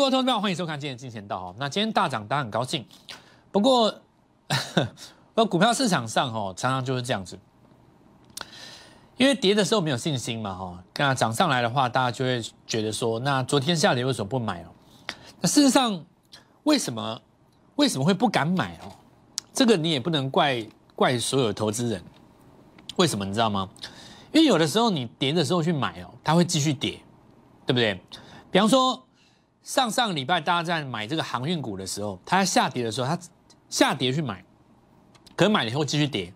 国投资票，欢迎收看今天的金钱道哦。那今天大涨，大家很高兴。不过，呃，股票市场上哦，常常就是这样子，因为跌的时候没有信心嘛，哈，那涨上来的话，大家就会觉得说，那昨天下跌为什么不买哦？那事实上，为什么为什么会不敢买哦？这个你也不能怪怪所有投资人，为什么你知道吗？因为有的时候你跌的时候去买哦，它会继续跌，对不对？比方说。上上礼拜大家在买这个航运股的时候，它下跌的时候，它下跌去买，可能买了以后继续跌，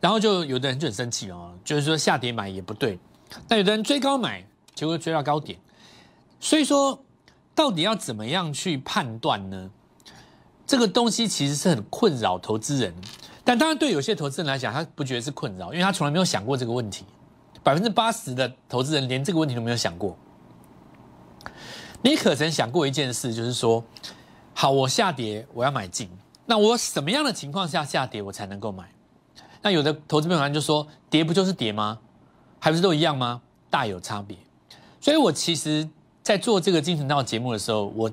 然后就有的人就很生气哦，就是说下跌买也不对，但有的人追高买，结果追到高点，所以说到底要怎么样去判断呢？这个东西其实是很困扰投资人，但当然对有些投资人来讲，他不觉得是困扰，因为他从来没有想过这个问题，百分之八十的投资人连这个问题都没有想过。你可曾想过一件事，就是说，好，我下跌，我要买进。那我什么样的情况下下跌，我才能够买？那有的投资朋友就说，跌不就是跌吗？还不是都一样吗？大有差别。所以我其实，在做这个精神道节目的时候，我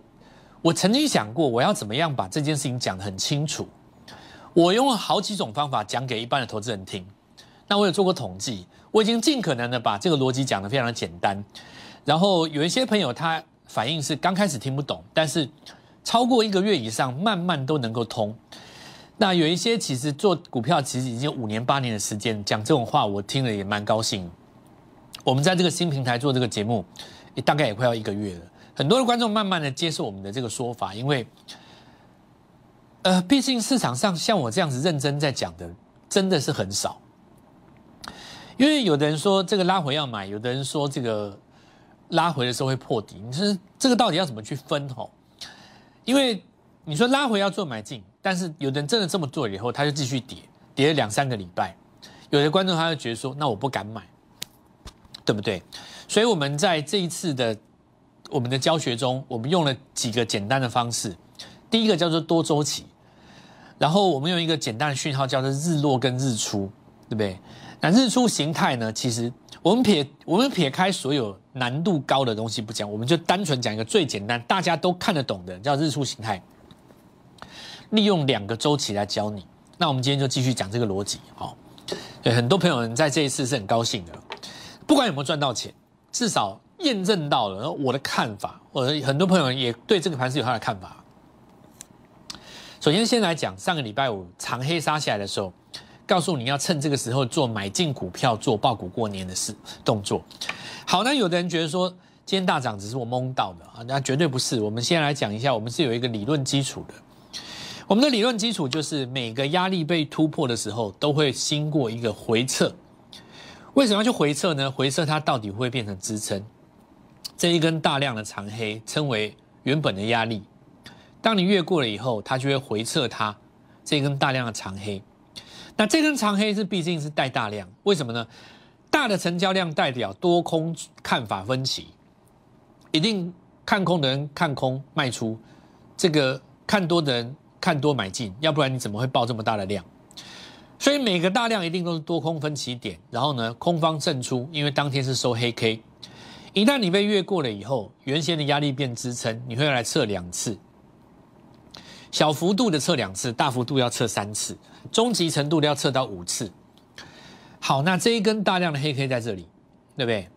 我曾经想过，我要怎么样把这件事情讲得很清楚。我用了好几种方法讲给一般的投资人听。那我有做过统计，我已经尽可能的把这个逻辑讲得非常的简单。然后有一些朋友他。反应是刚开始听不懂，但是超过一个月以上，慢慢都能够通。那有一些其实做股票，其实已经五年八年的时间，讲这种话，我听了也蛮高兴。我们在这个新平台做这个节目，也大概也快要一个月了。很多的观众慢慢的接受我们的这个说法，因为，呃，毕竟市场上像我这样子认真在讲的，真的是很少。因为有的人说这个拉回要买，有的人说这个。拉回的时候会破底，你说这个到底要怎么去分吼？因为你说拉回要做买进，但是有的人真的这么做以后，他就继续跌，跌了两三个礼拜。有的观众他就觉得说，那我不敢买，对不对？所以我们在这一次的我们的教学中，我们用了几个简单的方式。第一个叫做多周期，然后我们用一个简单的讯号叫做日落跟日出，对不对？那日出形态呢？其实我们撇我们撇开所有难度高的东西不讲，我们就单纯讲一个最简单、大家都看得懂的，叫日出形态。利用两个周期来教你。那我们今天就继续讲这个逻辑。好，对很多朋友在这一次是很高兴的，不管有没有赚到钱，至少验证到了我的看法。我很多朋友也对这个盘是有他的看法。首先，先来讲上个礼拜五长黑杀下来的时候。告诉你要趁这个时候做买进股票、做爆股过年的事动作。好，那有的人觉得说今天大涨只是我蒙到的啊，那绝对不是。我们先来讲一下，我们是有一个理论基础的。我们的理论基础就是每个压力被突破的时候，都会经过一个回撤。为什么要去回撤呢？回撤它到底会变成支撑？这一根大量的长黑称为原本的压力。当你越过了以后，它就会回撤它这一根大量的长黑。那这根长黑是毕竟是带大量，为什么呢？大的成交量代表多空看法分歧，一定看空的人看空卖出，这个看多的人看多买进，要不然你怎么会爆这么大的量？所以每个大量一定都是多空分歧点，然后呢，空方胜出，因为当天是收黑 K。一旦你被越过了以后，原先的压力变支撑，你会来测两次。小幅度的测两次，大幅度要测三次，中极程度的要测到五次。好，那这一根大量的黑 K 在这里，对不对？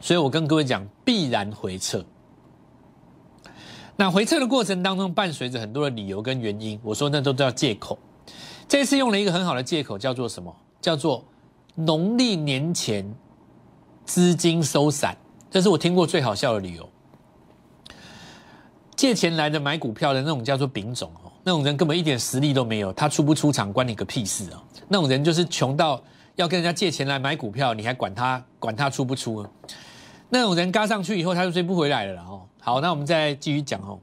所以我跟各位讲，必然回撤。那回撤的过程当中，伴随着很多的理由跟原因，我说那都叫借口。这次用了一个很好的借口，叫做什么？叫做农历年前资金收散，这是我听过最好笑的理由。借钱来的买股票的那种叫做丙种哦，那种人根本一点实力都没有，他出不出场关你个屁事啊！那种人就是穷到要跟人家借钱来买股票，你还管他管他出不出？那种人嘎上去以后他就追不回来了哦。好，那我们再继续讲哦。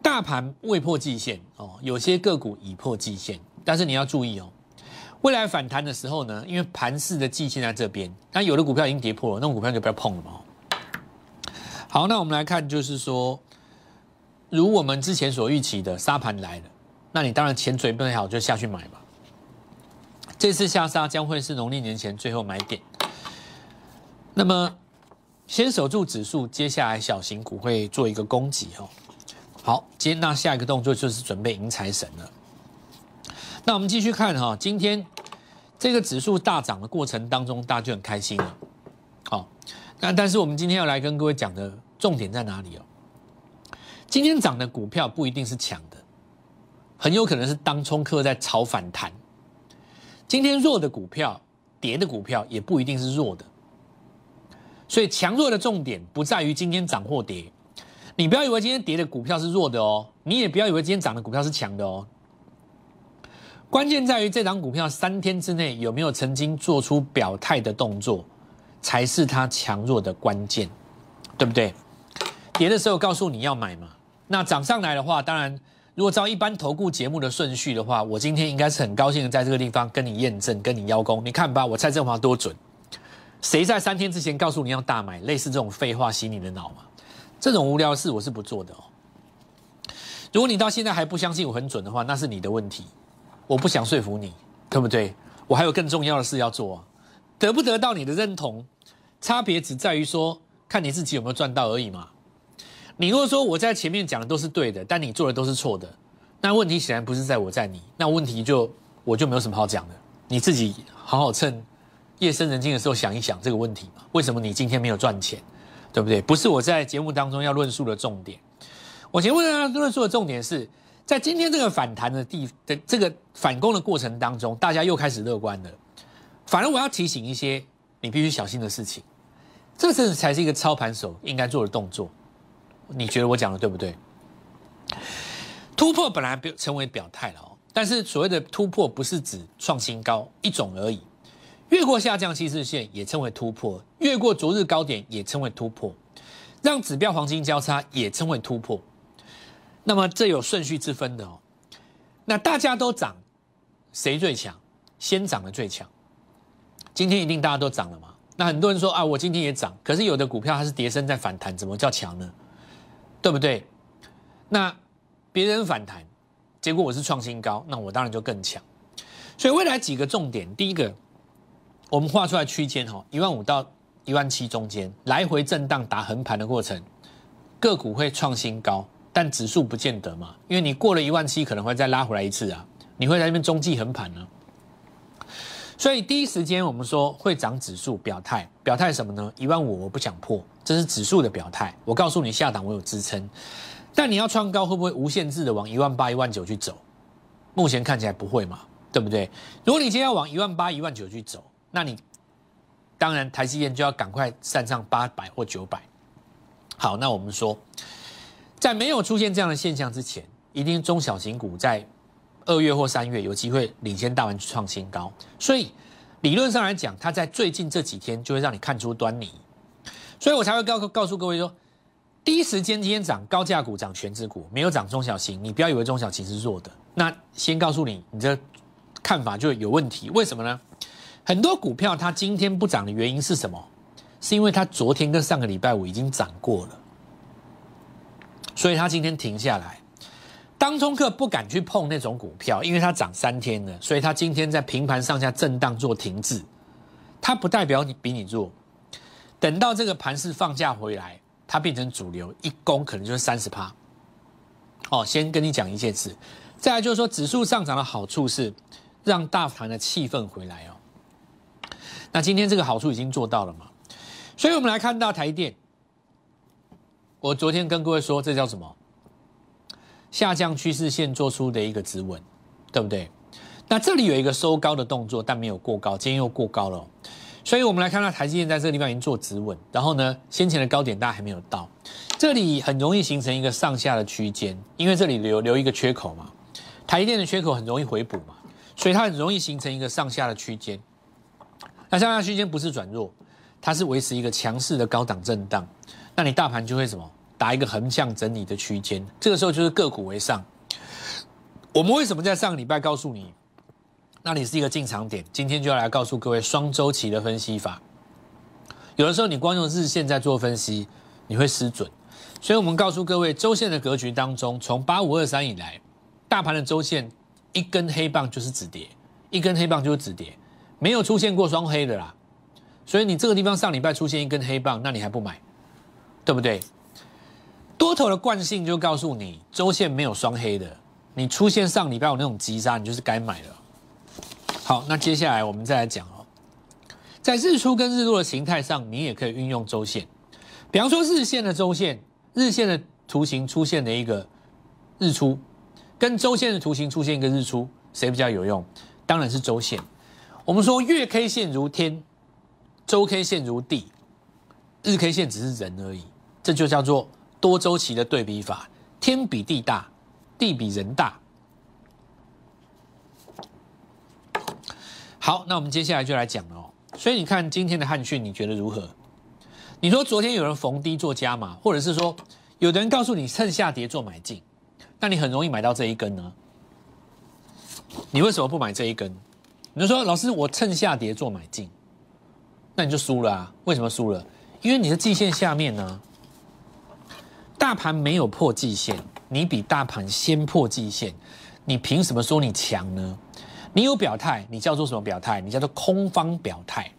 大盘未破季线哦，有些个股已破季线，但是你要注意哦，未来反弹的时候呢，因为盘势的季线在这边，那有的股票已经跌破了，那种股票就不要碰了嘛。好，那我们来看就是说。如我们之前所预期的沙盘来了，那你当然钱准备好就下去买吧。这次下杀将会是农历年前最后买点。那么先守住指数，接下来小型股会做一个攻击哦。好，今天那下一个动作就是准备迎财神了。那我们继续看哈，今天这个指数大涨的过程当中，大家就很开心了。好，那但是我们今天要来跟各位讲的重点在哪里哦？今天涨的股票不一定是强的，很有可能是当冲客在炒反弹。今天弱的股票、跌的股票也不一定是弱的。所以强弱的重点不在于今天涨或跌，你不要以为今天跌的股票是弱的哦，你也不要以为今天涨的股票是强的哦。关键在于这张股票三天之内有没有曾经做出表态的动作，才是它强弱的关键，对不对？跌的时候告诉你要买嘛，那涨上来的话，当然如果照一般投顾节目的顺序的话，我今天应该是很高兴的在这个地方跟你验证，跟你邀功。你看吧，我蔡振华多准。谁在三天之前告诉你要大买？类似这种废话洗你的脑嘛？这种无聊的事我是不做的哦。如果你到现在还不相信我很准的话，那是你的问题。我不想说服你，对不对？我还有更重要的事要做啊，得不得到你的认同，差别只在于说看你自己有没有赚到而已嘛。你如果说我在前面讲的都是对的，但你做的都是错的，那问题显然不是在我在你，那问题就我就没有什么好讲的。你自己好好趁。夜深人静的时候想一想这个问题？为什么你今天没有赚钱，对不对？不是我在节目当中要论述的重点。我节目上论述的重点是在今天这个反弹的地的这个反攻的过程当中，大家又开始乐观了。反而我要提醒一些你必须小心的事情，这个才是一个操盘手应该做的动作。你觉得我讲的对不对？突破本来表成为表态了哦，但是所谓的突破不是指创新高一种而已。越过下降趋势线也称为突破，越过昨日高点也称为突破，让指标黄金交叉也称为突破。那么这有顺序之分的哦。那大家都涨，谁最强？先涨的最强。今天一定大家都涨了嘛？那很多人说啊，我今天也涨，可是有的股票它是跌升在反弹，怎么叫强呢？对不对？那别人反弹，结果我是创新高，那我当然就更强。所以未来几个重点，第一个。我们画出来区间哈，一万五到一万七中间来回震荡打横盘的过程，个股会创新高，但指数不见得嘛，因为你过了一万七可能会再拉回来一次啊，你会在那边中继横盘呢。所以第一时间我们说会涨指数表态，表态什么呢？一万五我不想破，这是指数的表态。我告诉你下档我有支撑，但你要创高会不会无限制的往一万八、一万九去走？目前看起来不会嘛，对不对？如果你今天要往一万八、一万九去走，那你当然台积电就要赶快站上八百或九百。好，那我们说，在没有出现这样的现象之前，一定中小型股在二月或三月有机会领先大盘创新高。所以理论上来讲，它在最近这几天就会让你看出端倪。所以我才会告告诉各位说，第一时间今天涨高价股涨全指股，没有涨中小型，你不要以为中小型是弱的。那先告诉你，你这看法就有问题。为什么呢？很多股票它今天不涨的原因是什么？是因为它昨天跟上个礼拜五已经涨过了，所以它今天停下来。当中客不敢去碰那种股票，因为它涨三天了，所以它今天在平盘上下震荡做停滞。它不代表你比你弱，等到这个盘势放假回来，它变成主流，一攻可能就是三十趴。哦，先跟你讲一件事，再来就是说指数上涨的好处是让大盘的气氛回来哦。那今天这个好处已经做到了嘛？所以我们来看到台电，我昨天跟各位说，这叫什么？下降趋势线做出的一个止稳，对不对？那这里有一个收高的动作，但没有过高，今天又过高了，所以我们来看到台积电在这个地方已经做止稳，然后呢，先前的高点大家还没有到，这里很容易形成一个上下的区间，因为这里留留一个缺口嘛，台积电的缺口很容易回补嘛，所以它很容易形成一个上下的区间。那上下区间不是转弱，它是维持一个强势的高档震荡，那你大盘就会什么打一个横向整理的区间，这个时候就是个股为上。我们为什么在上个礼拜告诉你，那里是一个进场点？今天就要来告诉各位双周期的分析法。有的时候你光用日线在做分析，你会失准，所以我们告诉各位，周线的格局当中，从八五二三以来，大盘的周线一根黑棒就是止跌，一根黑棒就是止跌。没有出现过双黑的啦，所以你这个地方上礼拜出现一根黑棒，那你还不买，对不对？多头的惯性就告诉你，周线没有双黑的，你出现上礼拜有那种急杀，你就是该买了。好，那接下来我们再来讲哦，在日出跟日落的形态上，你也可以运用周线，比方说日线的周线，日线的图形出现了一个日出，跟周线的图形出现一个日出，谁比较有用？当然是周线。我们说月 K 线如天，周 K 线如地，日 K 线只是人而已，这就叫做。多周期的对比法，天比地大，地比人大。好，那我们接下来就来讲了哦。所以你看今天的汉讯，你觉得如何？你说昨天有人逢低做加码，或者是说有的人告诉你趁下跌做买进，那你很容易买到这一根呢？你为什么不买这一根？你就说老师，我趁下跌做买进，那你就输了啊？为什么输了？因为你的季线下面呢？大盘没有破季线，你比大盘先破季线，你凭什么说你强呢？你有表态，你叫做什么表态？你叫做空方表态，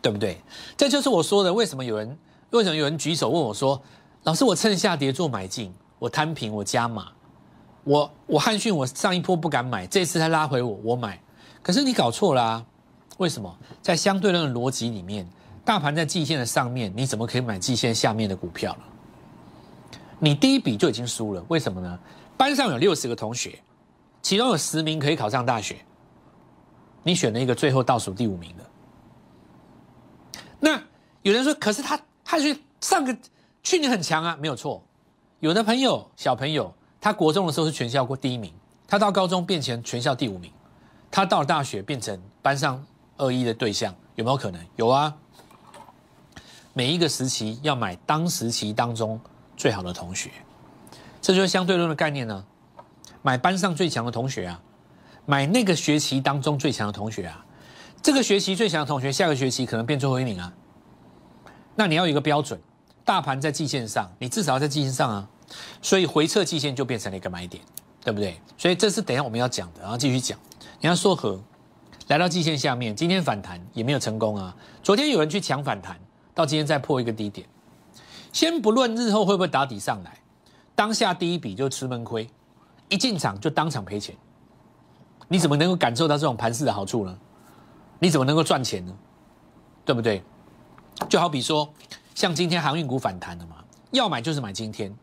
对不对？这就是我说的，为什么有人为什么有人举手问我说，老师，我趁下跌做买进，我摊平，我加码，我我汉讯，我上一波不敢买，这次他拉回我，我买。可是你搞错了啊！为什么？在相对论的逻辑里面，大盘在季线的上面，你怎么可以买季线下面的股票呢？你第一笔就已经输了，为什么呢？班上有六十个同学，其中有十名可以考上大学，你选了一个最后倒数第五名的。那有人说，可是他他去上个去年很强啊，没有错。有的朋友小朋友，他国中的时候是全校过第一名，他到高中变成全校第五名，他到了大学变成班上二一的对象，有没有可能？有啊。每一个时期要买当时期当中。最好的同学，这就是相对论的概念呢。买班上最强的同学啊，买那个学期当中最强的同学啊。这个学期最强的同学，下个学期可能变最后一名啊。那你要有一个标准，大盘在季线上，你至少要在季线上啊。所以回撤季线就变成了一个买点，对不对？所以这是等下我们要讲的，然后继续讲。你要说和来到季线下面，今天反弹也没有成功啊。昨天有人去抢反弹，到今天再破一个低点。先不论日后会不会打底上来，当下第一笔就吃闷亏，一进场就当场赔钱，你怎么能够感受到这种盘势的好处呢？你怎么能够赚钱呢？对不对？就好比说，像今天航运股反弹了嘛，要买就是买今天，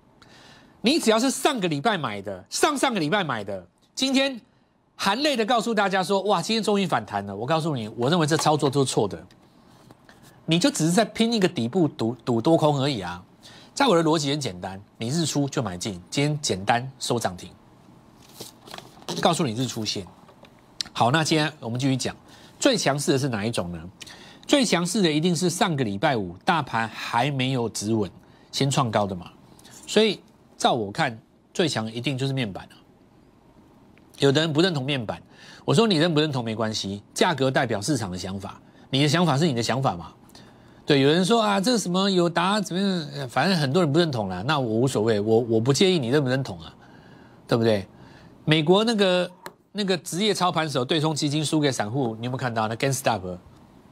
你只要是上个礼拜买的，上上个礼拜买的，今天含泪的告诉大家说，哇，今天终于反弹了。我告诉你，我认为这操作都是错的。你就只是在拼一个底部赌赌多空而已啊！在我的逻辑很简单，你日出就买进，今天简单收涨停，告诉你日出线。好，那今天我们继续讲，最强势的是哪一种呢？最强势的一定是上个礼拜五大盘还没有止稳，先创高的嘛。所以照我看，最强一定就是面板了。有的人不认同面板，我说你认不认同没关系，价格代表市场的想法，你的想法是你的想法嘛。对，有人说啊，这个什么有答怎么样？反正很多人不认同了，那我无所谓，我我不介意你认不认同啊，对不对？美国那个那个职业操盘手对冲基金输给散户，你有没有看到那 g a i n stop，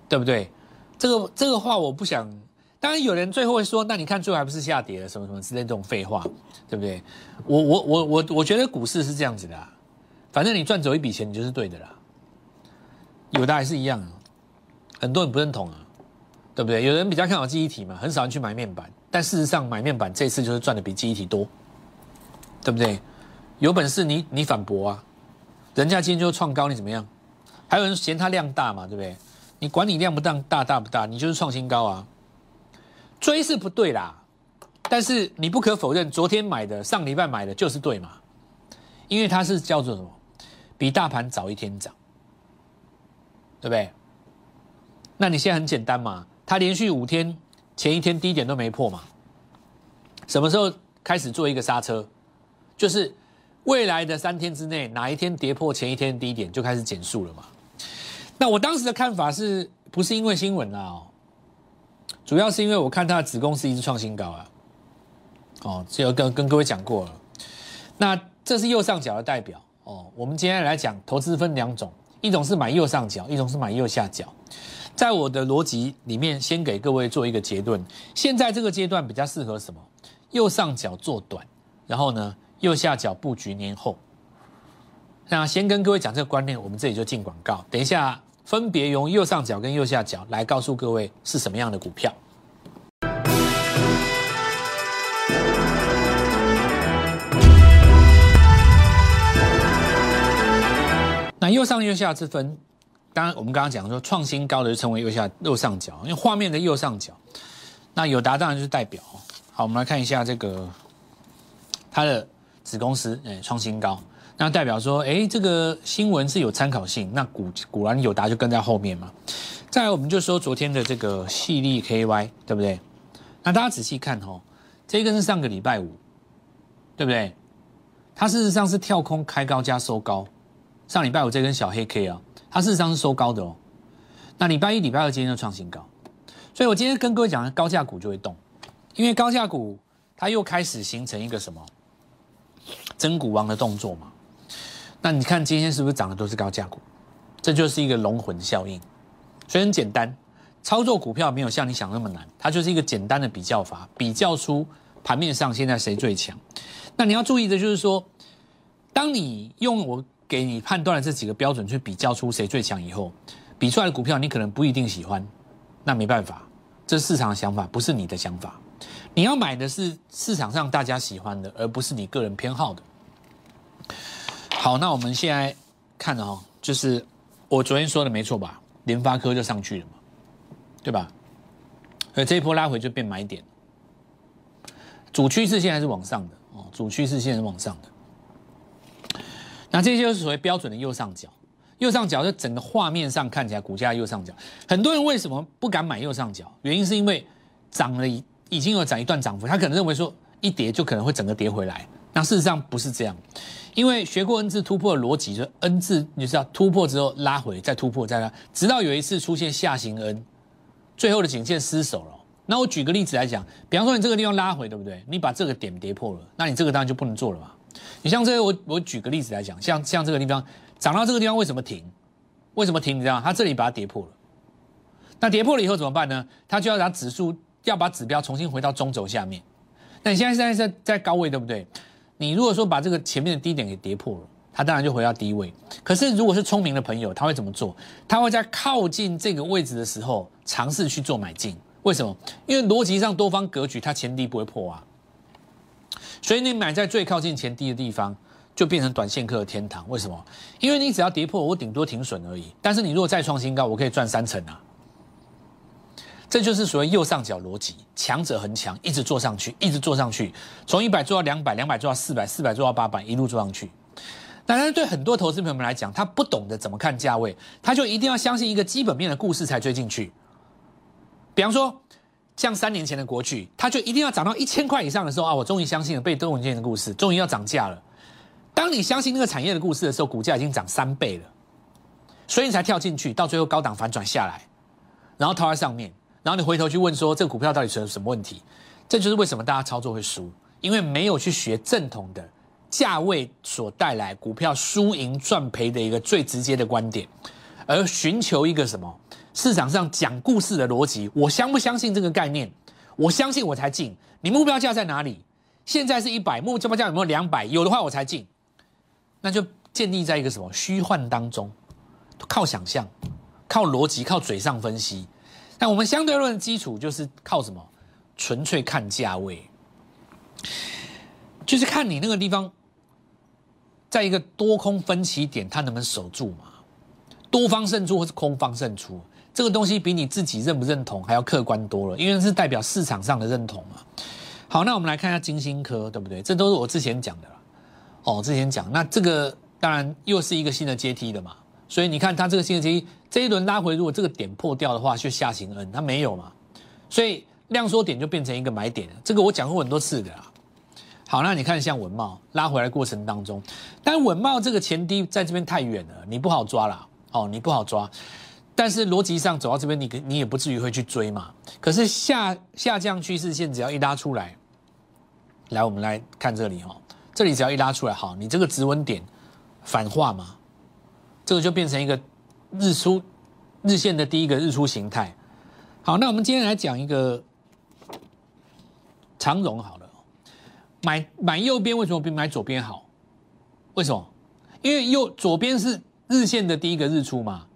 对不对？这个这个话我不想，当然有人最后会说，那你看最后还不是下跌了，什么什么之类这种废话，对不对？我我我我我觉得股市是这样子的，反正你赚走一笔钱，你就是对的啦。有的还是一样，很多人不认同啊。对不对？有人比较看好记忆体嘛，很少人去买面板。但事实上，买面板这次就是赚的比记忆体多，对不对？有本事你你反驳啊！人家今天就创高，你怎么样？还有人嫌它量大嘛，对不对？你管你量不大大大不大，你就是创新高啊！追是不对啦，但是你不可否认，昨天买的、上礼拜买的就是对嘛，因为它是叫做什么？比大盘早一天涨，对不对？那你现在很简单嘛？它连续五天前一天低点都没破嘛？什么时候开始做一个刹车？就是未来的三天之内，哪一天跌破前一天低点就开始减速了嘛？那我当时的看法是不是因为新闻啊？主要是因为我看它的子公司一直创新高啊。哦，这个跟跟各位讲过了。那这是右上角的代表哦。我们今天来讲投资分两种，一种是买右上角，一种是买右下角。在我的逻辑里面，先给各位做一个结论。现在这个阶段比较适合什么？右上角做短，然后呢，右下角布局年后。那先跟各位讲这个观念，我们这里就进广告。等一下，分别用右上角跟右下角来告诉各位是什么样的股票。那右上右下之分，当然我们刚刚讲说创新高的就称为右下右上角，因为画面的右上角，那友达当然就是代表。好，我们来看一下这个它的子公司，哎，创新高。那代表说，哎，这个新闻是有参考性，那古果然友达就跟在后面嘛。再来，我们就说昨天的这个细粒 KY，对不对？那大家仔细看哦，这根是上个礼拜五，对不对？它事实上是跳空开高加收高。上礼拜五这根小黑 K 啊，它事实上是收高的哦。那礼拜一、礼拜二今天就创新高，所以我今天跟各位讲，高价股就会动，因为高价股它又开始形成一个什么真股王的动作嘛。那你看今天是不是涨的都是高价股？这就是一个龙魂效应，所以很简单，操作股票没有像你想那么难，它就是一个简单的比较法，比较出盘面上现在谁最强。那你要注意的就是说，当你用我给你判断的这几个标准去比较出谁最强以后，比出来的股票你可能不一定喜欢，那没办法，这是市场的想法，不是你的想法。你要买的是市场上大家喜欢的，而不是你个人偏好的。好，那我们现在看哦，就是我昨天说的没错吧？联发科就上去了嘛，对吧？而这一波拉回就变买点，主趋势线还是往上的哦，主趋势线是往上的。那这些就是所谓标准的右上角，右上角就整个画面上看起来股价右上角。很多人为什么不敢买右上角？原因是因为涨了已已经有涨一段涨幅，他可能认为说一跌就可能会整个跌回来。那事实上不是这样。因为学过 N 字突破的逻辑，就 N 字你知道突破之后拉回，再突破再拉，直到有一次出现下行 N，最后的颈线失守了。那我举个例子来讲，比方说你这个地方拉回，对不对？你把这个点跌破了，那你这个当然就不能做了嘛。你像这个，我我举个例子来讲，像像这个地方涨到这个地方为什么停？为什么停？你知道它这里把它跌破了，那跌破了以后怎么办呢？它就要把指数要把指标重新回到中轴下面。那你现在现在在在高位，对不对？你如果说把这个前面的低点给跌破了，它当然就回到低位。可是如果是聪明的朋友，他会怎么做？他会在靠近这个位置的时候尝试去做买进。为什么？因为逻辑上多方格局，它前低不会破啊。所以你买在最靠近前低的地方，就变成短线客的天堂。为什么？因为你只要跌破，我顶多停损而已。但是你如果再创新高，我可以赚三成啊。这就是所谓右上角逻辑，强者恒强，一直做上去，一直做上去，从一百做到两百，两百做到四百，四百做到八百，一路做上去。当然，对很多投资朋友们来讲，他不懂得怎么看价位，他就一定要相信一个基本面的故事才追进去。比方说，像三年前的国巨，它就一定要涨到一千块以上的时候啊，我终于相信了被动文件的故事，终于要涨价了。当你相信那个产业的故事的时候，股价已经涨三倍了，所以你才跳进去，到最后高档反转下来，然后套在上面。然后你回头去问说，这个股票到底存了什么问题？这就是为什么大家操作会输，因为没有去学正统的价位所带来股票输赢赚赔的一个最直接的观点，而寻求一个什么市场上讲故事的逻辑。我相不相信这个概念？我相信我才进。你目标价在哪里？现在是一百，目标价有没有两百？有的话我才进。那就建立在一个什么虚幻当中，靠想象，靠逻辑，靠嘴上分析。那我们相对论的基础就是靠什么？纯粹看价位，就是看你那个地方，在一个多空分歧点，它能不能守住嘛？多方胜出或是空方胜出，这个东西比你自己认不认同还要客观多了，因为是代表市场上的认同嘛。好，那我们来看一下金星科，对不对？这都是我之前讲的了。哦，之前讲，那这个当然又是一个新的阶梯的嘛。所以你看它这个新的阶梯。这一轮拉回，如果这个点破掉的话，就下行 N，它没有嘛，所以量缩点就变成一个买点了。这个我讲过很多次的啦。好，那你看像文茂拉回来过程当中，但文茂这个前低在这边太远了，你不好抓啦。哦，你不好抓。但是逻辑上走到这边，你你也不至于会去追嘛。可是下下降趋势线只要一拉出来，来我们来看这里哈，这里只要一拉出来，好，你这个止稳点反化嘛，这个就变成一个。日出日线的第一个日出形态。好，那我们今天来讲一个长荣好了，买买右边为什么比买左边好？为什么？因为右左边是日线的第一个日出嘛，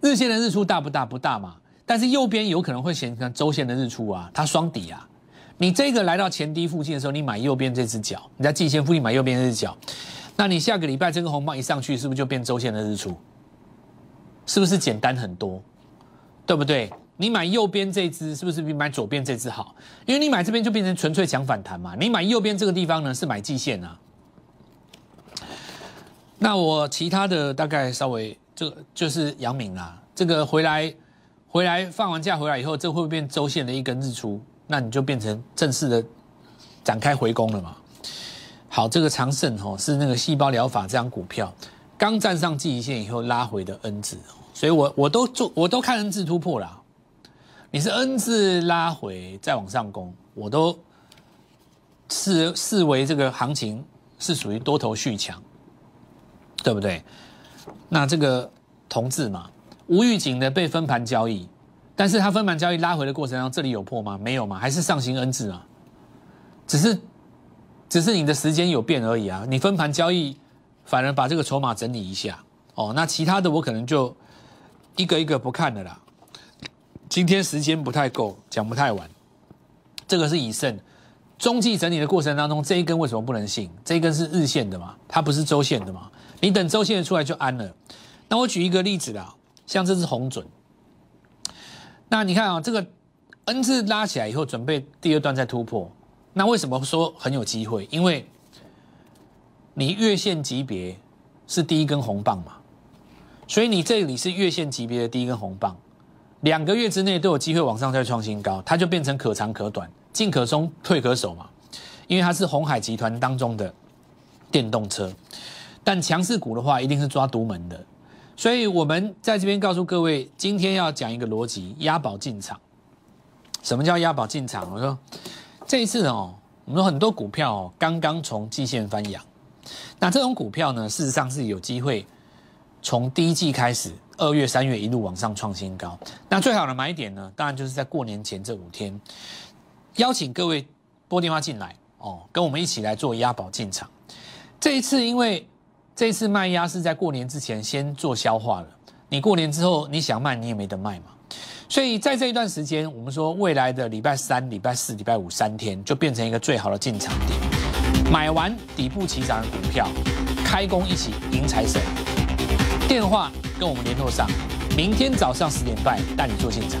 日线的日出大不大？不大嘛。但是右边有可能会形成周线的日出啊，它双底啊。你这个来到前低附近的时候，你买右边这只脚，你在季线附近买右边这只脚，那你下个礼拜这个红棒一上去，是不是就变周线的日出？是不是简单很多？对不对？你买右边这只是不是比买左边这只好？因为你买这边就变成纯粹抢反弹嘛。你买右边这个地方呢是买季线啊。那我其他的大概稍微就就是阳明啦，这个回来回来放完假回来以后，这会不会变周线的一根日出？那你就变成正式的展开回攻了嘛？好，这个长盛哦是那个细胞疗法这张股票刚站上季线以后拉回的 N 字，所以我我都做我都看 N 字突破了。你是 N 字拉回再往上攻，我都视视为这个行情是属于多头续强，对不对？那这个同字嘛，无预警的被分盘交易，但是它分盘交易拉回的过程当中，这里有破吗？没有嘛，还是上行 N 字啊？只是只是你的时间有变而已啊，你分盘交易反而把这个筹码整理一下哦，那其他的我可能就一个一个不看了啦。今天时间不太够，讲不太完。这个是以盛中继整理的过程当中，这一根为什么不能信？这一根是日线的嘛，它不是周线的嘛？你等周线出来就安了。那我举一个例子啦，像这是红准。那你看啊，这个 N 字拉起来以后，准备第二段再突破。那为什么说很有机会？因为你月线级别是第一根红棒嘛，所以你这里是月线级别的第一根红棒。两个月之内都有机会往上再创新高，它就变成可长可短，进可松，退可守嘛。因为它是红海集团当中的电动车，但强势股的话一定是抓独门的。所以我们在这边告诉各位，今天要讲一个逻辑：押宝进场。什么叫押宝进场？我说这一次哦，我们说很多股票哦刚刚从季线翻阳，那这种股票呢，事实上是有机会从第一季开始。二月、三月一路往上创新高，那最好的买点呢？当然就是在过年前这五天，邀请各位拨电话进来哦，跟我们一起来做押宝进场。这一次，因为这次卖压是在过年之前先做消化了，你过年之后你想卖你也没得卖嘛，所以在这一段时间，我们说未来的礼拜三、礼拜四、礼拜五三天就变成一个最好的进场点，买完底部起涨的股票，开工一起迎财神。电话跟我们联络上，明天早上十点半带你做进场。